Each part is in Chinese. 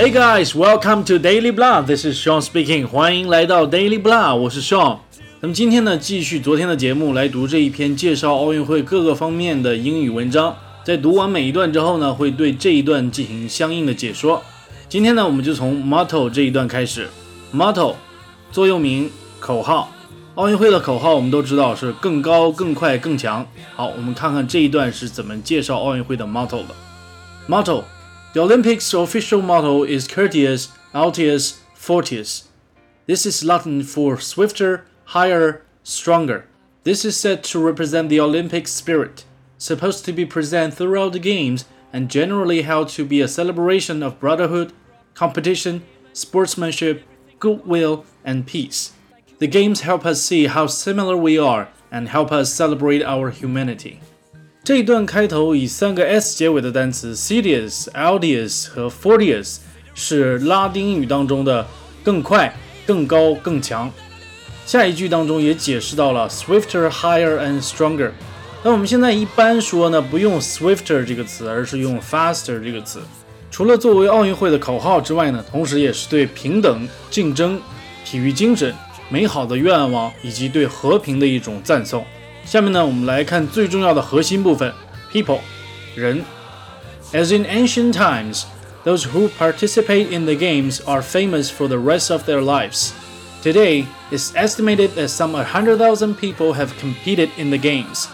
Hey guys, welcome to Daily Blah. This is Sean speaking. 欢迎来到 Daily Blah，我是 Sean。那么今天呢，继续昨天的节目来读这一篇介绍奥运会各个方面的英语文章。在读完每一段之后呢，会对这一段进行相应的解说。今天呢，我们就从 motto 这一段开始。motto 座右铭、口号。奥运会的口号我们都知道是更高、更快、更强。好，我们看看这一段是怎么介绍奥运会的 motto 的。motto The Olympics' official motto is Curtius Altius, Fortius. This is Latin for swifter, higher, stronger. This is said to represent the Olympic spirit, supposed to be present throughout the Games and generally held to be a celebration of brotherhood, competition, sportsmanship, goodwill, and peace. The Games help us see how similar we are and help us celebrate our humanity. 这一段开头以三个 s 结尾的单词 Cedius、a l d i u s 和 Fortius 是拉丁语当中的更快、更高、更强。下一句当中也解释到了 swifter, higher and stronger。那我们现在一般说呢，不用 swifter 这个词，而是用 faster 这个词。除了作为奥运会的口号之外呢，同时也是对平等、竞争、体育精神、美好的愿望以及对和平的一种赞颂。下面呢，我们来看最重要的核心部分：people，人。As in ancient times, those who participate in the games are famous for the rest of their lives. Today, it's estimated that some 100,000 people have competed in the games.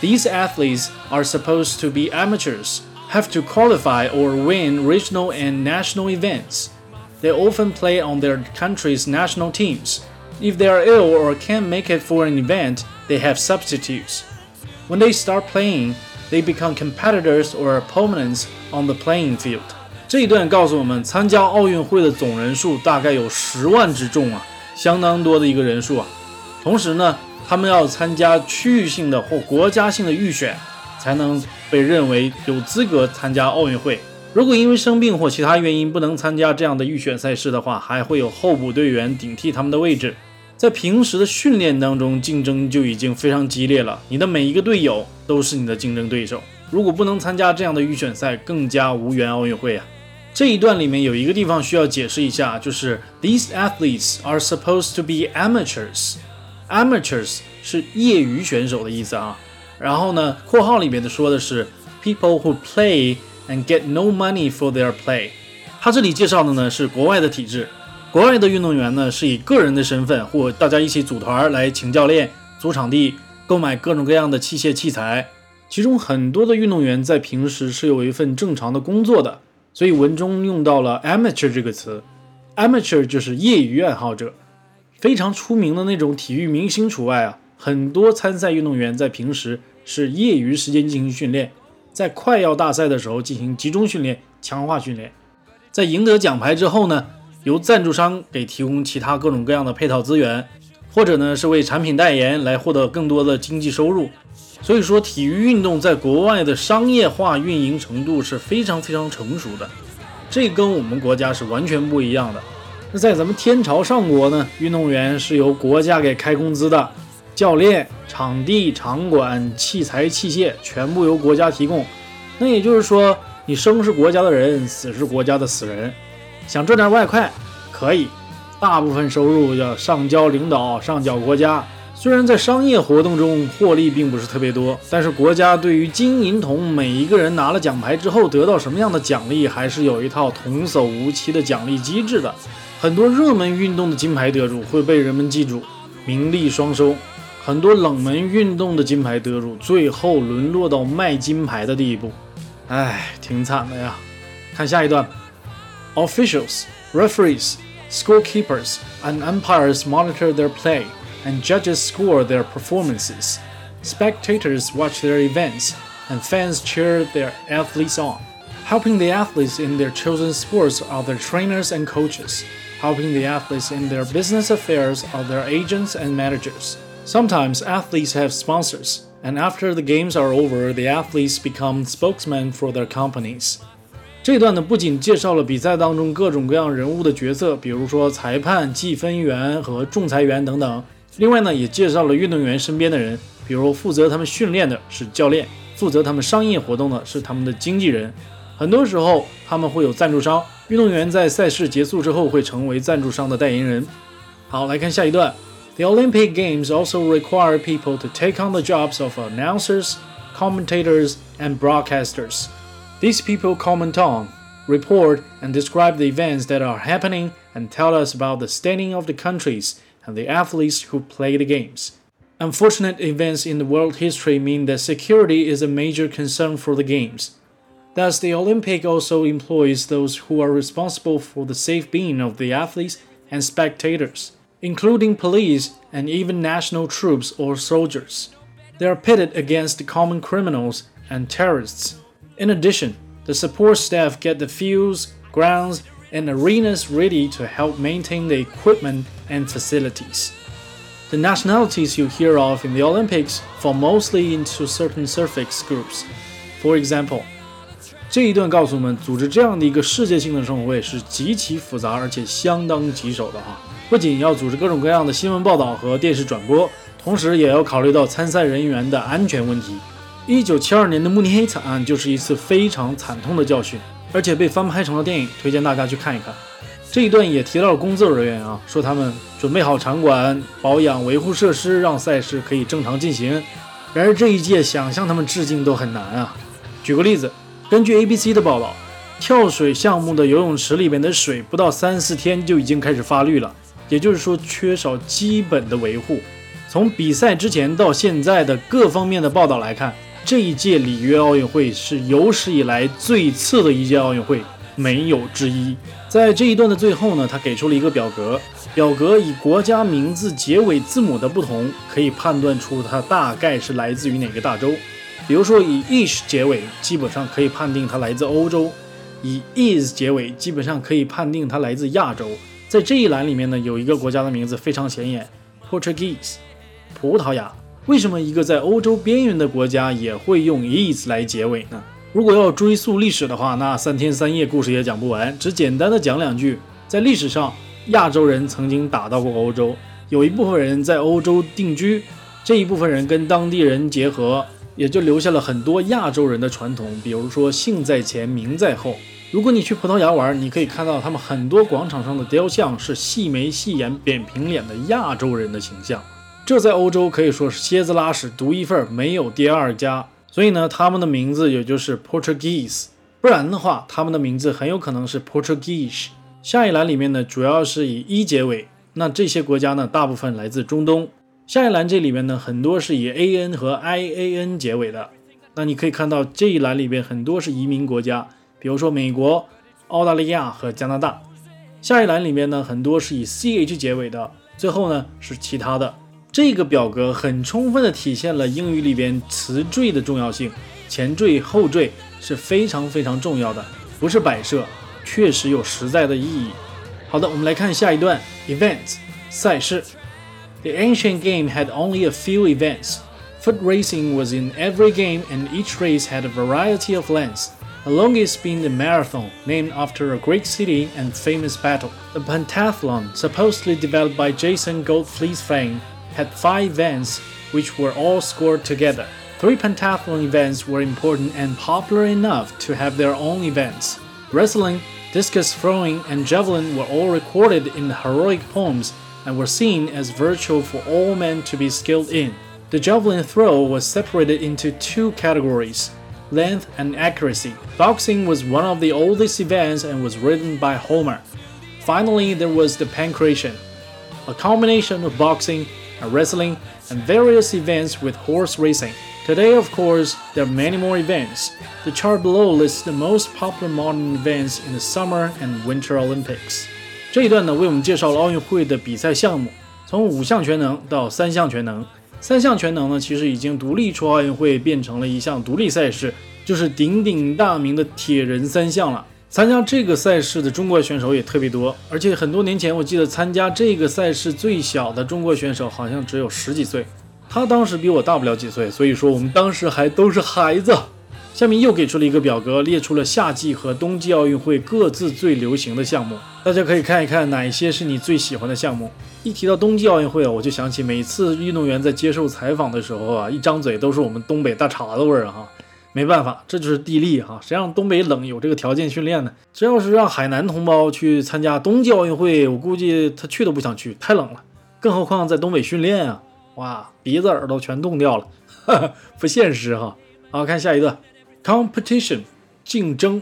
These athletes are supposed to be amateurs, have to qualify or win regional and national events. They often play on their country's national teams. If they are ill or can't make it for an event, they have substitutes. When they start playing, they become competitors or opponents on the playing field. 这一段告诉我们，参加奥运会的总人数大概有十万之众啊，相当多的一个人数啊。同时呢，他们要参加区域性的或国家性的预选，才能被认为有资格参加奥运会。如果因为生病或其他原因不能参加这样的预选赛事的话，还会有候补队员顶替他们的位置。在平时的训练当中，竞争就已经非常激烈了。你的每一个队友都是你的竞争对手。如果不能参加这样的预选赛，更加无缘奥运会啊！这一段里面有一个地方需要解释一下，就是 These athletes are supposed to be amateurs。amateurs 是业余选手的意思啊。然后呢，括号里面的说的是 people who play and get no money for their play。他这里介绍的呢是国外的体制。国外的运动员呢，是以个人的身份或大家一起组团来请教练、租场地、购买各种各样的器械器材。其中很多的运动员在平时是有一份正常的工作的，所以文中用到了 amateur 这个词。amateur 就是业余爱好者，非常出名的那种体育明星除外啊。很多参赛运动员在平时是业余时间进行训练，在快要大赛的时候进行集中训练、强化训练，在赢得奖牌之后呢。由赞助商给提供其他各种各样的配套资源，或者呢是为产品代言来获得更多的经济收入。所以说，体育运动在国外的商业化运营程度是非常非常成熟的，这跟我们国家是完全不一样的。那在咱们天朝上国呢，运动员是由国家给开工资的，教练、场地、场馆、器材器械全部由国家提供。那也就是说，你生是国家的人，死是国家的死人。想赚点外快，可以，大部分收入要上交领导，上缴国家。虽然在商业活动中获利并不是特别多，但是国家对于金银铜每一个人拿了奖牌之后得到什么样的奖励，还是有一套童叟无欺的奖励机制的。很多热门运动的金牌得主会被人们记住，名利双收；很多冷门运动的金牌得主最后沦落到卖金牌的地步，唉，挺惨的呀。看下一段。Officials, referees, scorekeepers, and umpires monitor their play, and judges score their performances. Spectators watch their events, and fans cheer their athletes on. Helping the athletes in their chosen sports are their trainers and coaches. Helping the athletes in their business affairs are their agents and managers. Sometimes athletes have sponsors, and after the games are over, the athletes become spokesmen for their companies. 这段呢，不仅介绍了比赛当中各种各样人物的角色，比如说裁判、计分员和仲裁员等等。另外呢，也介绍了运动员身边的人，比如负责他们训练的是教练，负责他们商业活动的是他们的经纪人。很多时候他们会有赞助商，运动员在赛事结束之后会成为赞助商的代言人。好，来看下一段。The Olympic Games also require people to take on the jobs of announcers, commentators, and broadcasters. These people comment on, report, and describe the events that are happening and tell us about the standing of the countries and the athletes who play the games. Unfortunate events in the world history mean that security is a major concern for the Games. Thus, the Olympic also employs those who are responsible for the safe being of the athletes and spectators, including police and even national troops or soldiers. They are pitted against the common criminals and terrorists. In addition, the support staff get the fields, grounds, and arenas ready to help maintain the equipment and facilities. The nationalities you hear of in the Olympics fall mostly into certain suffix groups. For example, 这一段告诉我们，组织这样的一个世界性的盛会是极其复杂而且相当棘手的哈。不仅要组织各种各样的新闻报道和电视转播，同时也要考虑到参赛人员的安全问题。 一九七二年的慕尼黑惨案就是一次非常惨痛的教训，而且被翻拍成了电影，推荐大家去看一看。这一段也提到了工作人员啊，说他们准备好场馆、保养、维护设施，让赛事可以正常进行。然而这一届想向他们致敬都很难啊。举个例子，根据 ABC 的报道，跳水项目的游泳池里面的水不到三四天就已经开始发绿了，也就是说缺少基本的维护。从比赛之前到现在的各方面的报道来看，这一届里约奥运会是有史以来最次的一届奥运会。没有之一。在这一段的最后呢，他给出了一个表格，表格以国家名字结尾字母的不同，可以判断出它大概是来自于哪个大洲。比如说以 ish 结尾，基本上可以判定它来自欧洲；以 is 结尾，基本上可以判定它来自亚洲。在这一栏里面呢，有一个国家的名字非常显眼，Portuguese，葡萄牙。为什么一个在欧洲边缘的国家也会用 is 来结尾呢？如果要追溯历史的话，那三天三夜故事也讲不完。只简单的讲两句，在历史上，亚洲人曾经打到过欧洲，有一部分人在欧洲定居，这一部分人跟当地人结合，也就留下了很多亚洲人的传统，比如说姓在前，名在后。如果你去葡萄牙玩，你可以看到他们很多广场上的雕像是细眉细眼、扁平脸的亚洲人的形象，这在欧洲可以说是蝎子拉屎独一份，没有第二家。所以呢，他们的名字也就是 Portuguese，不然的话，他们的名字很有可能是 Portuguese。下一栏里面呢，主要是以一结尾，那这些国家呢，大部分来自中东。下一栏这里面呢，很多是以 an 和 ian 结尾的。那你可以看到这一栏里边很多是移民国家，比如说美国、澳大利亚和加拿大。下一栏里面呢，很多是以 ch 结尾的。最后呢，是其他的。这个表格很充分地体现了英语里边词缀的重要性，前缀后缀是非常非常重要的，不是摆设，确实有实在的意义。好的，我们来看下一段，events 赛事。The ancient game had only a few events. Foot racing was in every game, and each race had a variety of lengths. The longest being the marathon, named after a Greek city and famous battle. The pentathlon, supposedly developed by Jason Goldfleet's fame, had five events which were all scored together. Three pentathlon events were important and popular enough to have their own events. Wrestling, discus throwing, and javelin were all recorded in heroic poems and were seen as virtual for all men to be skilled in. The javelin throw was separated into two categories length and accuracy. Boxing was one of the oldest events and was written by Homer. Finally, there was the pancration, a combination of boxing, wrestling, and various events with horse racing. Today, of course, there are many more events. The chart below lists the most popular modern events in the Summer and Winter Olympics. 这一段呢，为我们介绍了奥运会的比赛项目，从五项全能到三项全能。三项全能呢，其实已经独立出奥运会，变成了一项独立赛事，就是鼎鼎大名的铁人三项了。 参加这个赛事的中国选手也特别多，而且很多年前我记得参加这个赛事最小的中国选手好像只有十几岁，他当时比我大不了几岁，所以说我们当时还都是孩子。下面又给出了一个表格，列出了夏季和冬季奥运会各自最流行的项目，大家可以看一看哪些是你最喜欢的项目。一提到冬季奥运会啊，我就想起每次运动员在接受采访的时候啊，一张嘴都是我们东北大碴子味儿哈。没办法，这就是地利哈。谁让东北冷有这个条件训练呢？这要是让海南同胞去参加冬季奥运会，我估计他去都不想去，太冷了。更何况在东北训练啊，哇，鼻子耳朵全冻掉了，不现实哈。好看下一段，competition 竞争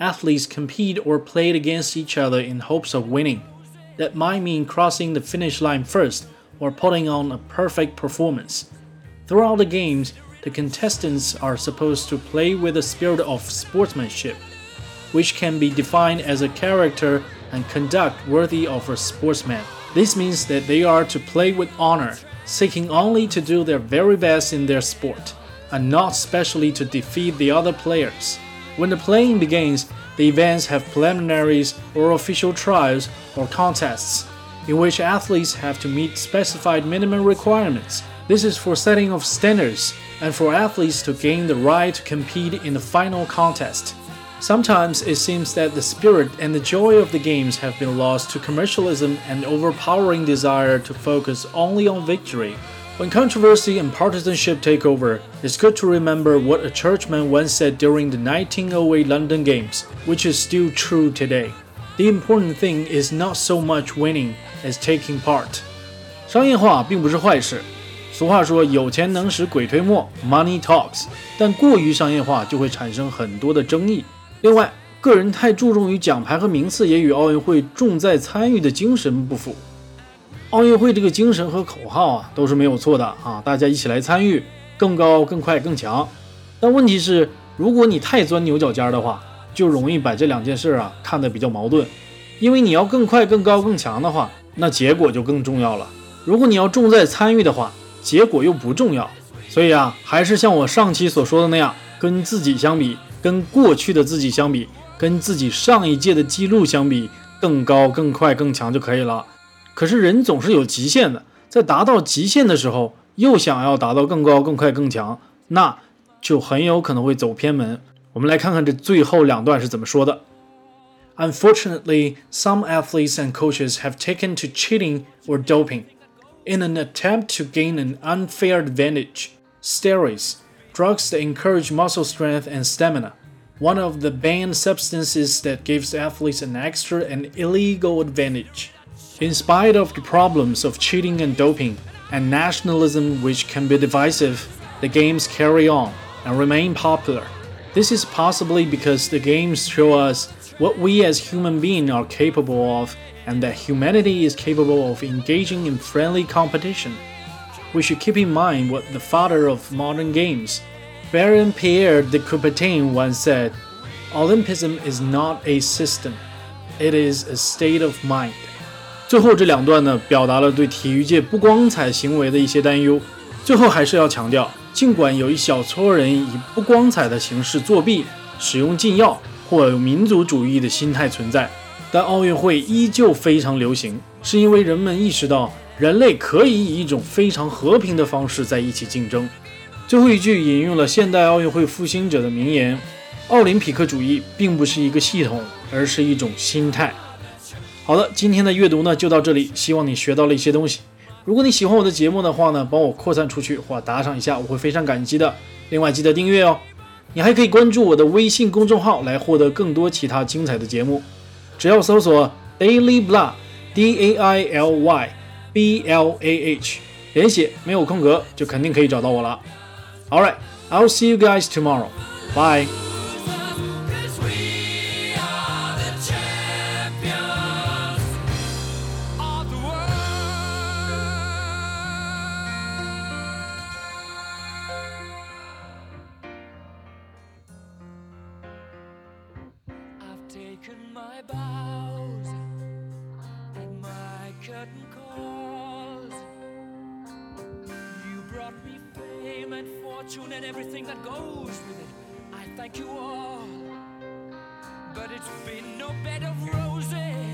，athletes compete or play against each other in hopes of winning. That might mean crossing the finish line first or putting on a perfect performance. Throughout the games, the contestants are supposed to play with a spirit of sportsmanship, which can be defined as a character and conduct worthy of a sportsman. This means that they are to play with honor, seeking only to do their very best in their sport, and not specially to defeat the other players. When the playing begins, the events have preliminaries or official trials or contests, in which athletes have to meet specified minimum requirements. This is for setting of standards and for athletes to gain the right to compete in the final contest. Sometimes it seems that the spirit and the joy of the games have been lost to commercialism and overpowering desire to focus only on victory. When controversy and partisanship take over, it's good to remember what a churchman once said during the 1908 London Games, which is still true today. The important thing is not so much winning as taking part. 商业化并不是坏事， 俗话说“有钱能使鬼推磨 ”，Money talks。但过于商业化就会产生很多的争议。另外，个人太注重于奖牌和名次，也与奥运会重在参与的精神不符。奥运会这个精神和口号啊，都是没有错的啊！大家一起来参与，更高、更快、更强。但问题是，如果你太钻牛角尖的话，就容易把这两件事啊看得比较矛盾。因为你要更快、更高、更强的话，那结果就更重要了。如果你要重在参与的话，结果又不重要，所以啊，还是像我上期所说的那样，跟自己相比，跟过去的自己相比，跟自己上一届的记录相比，更高、更快、更强就可以了。可是人总是有极限的，在达到极限的时候，又想要达到更高、更快、更强，那就很有可能会走偏门。我们来看看这最后两段是怎么说的。Unfortunately, some athletes and coaches have taken to cheating or doping. In an attempt to gain an unfair advantage. Steroids, drugs that encourage muscle strength and stamina, one of the banned substances that gives athletes an extra and illegal advantage. In spite of the problems of cheating and doping, and nationalism which can be divisive, the games carry on and remain popular. This is possibly because the games show us what we as human beings are capable of and that humanity is capable of engaging in friendly competition. We should keep in mind what the father of modern games, Baron Pierre de Coubertin, once said Olympism is not a system, it is a state of mind. 最后这两段呢，表达了对体育界不光彩行为的一些担忧。最后还是要强调，尽管有一小撮人以不光彩的形式作弊、使用禁药 或民族主义的心态存在，但奥运会依旧非常流行，是因为人们意识到人类可以以一种非常和平的方式在一起竞争。最后一句引用了现代奥运会复兴者的名言：“奥林匹克主义并不是一个系统，而是一种心态。”好的，今天的阅读呢就到这里，希望你学到了一些东西。如果你喜欢我的节目的话呢，帮我扩散出去或打赏一下，我会非常感激的。另外记得订阅哦，你还可以关注我的微信公众号来获得更多其他精彩的节目。只要搜索 Daily Blah，D A I L Y B L A H，连写没有空格，就肯定可以找到我了。All right，I'll see you guys tomorrow. Bye. But it's been no bed of roses,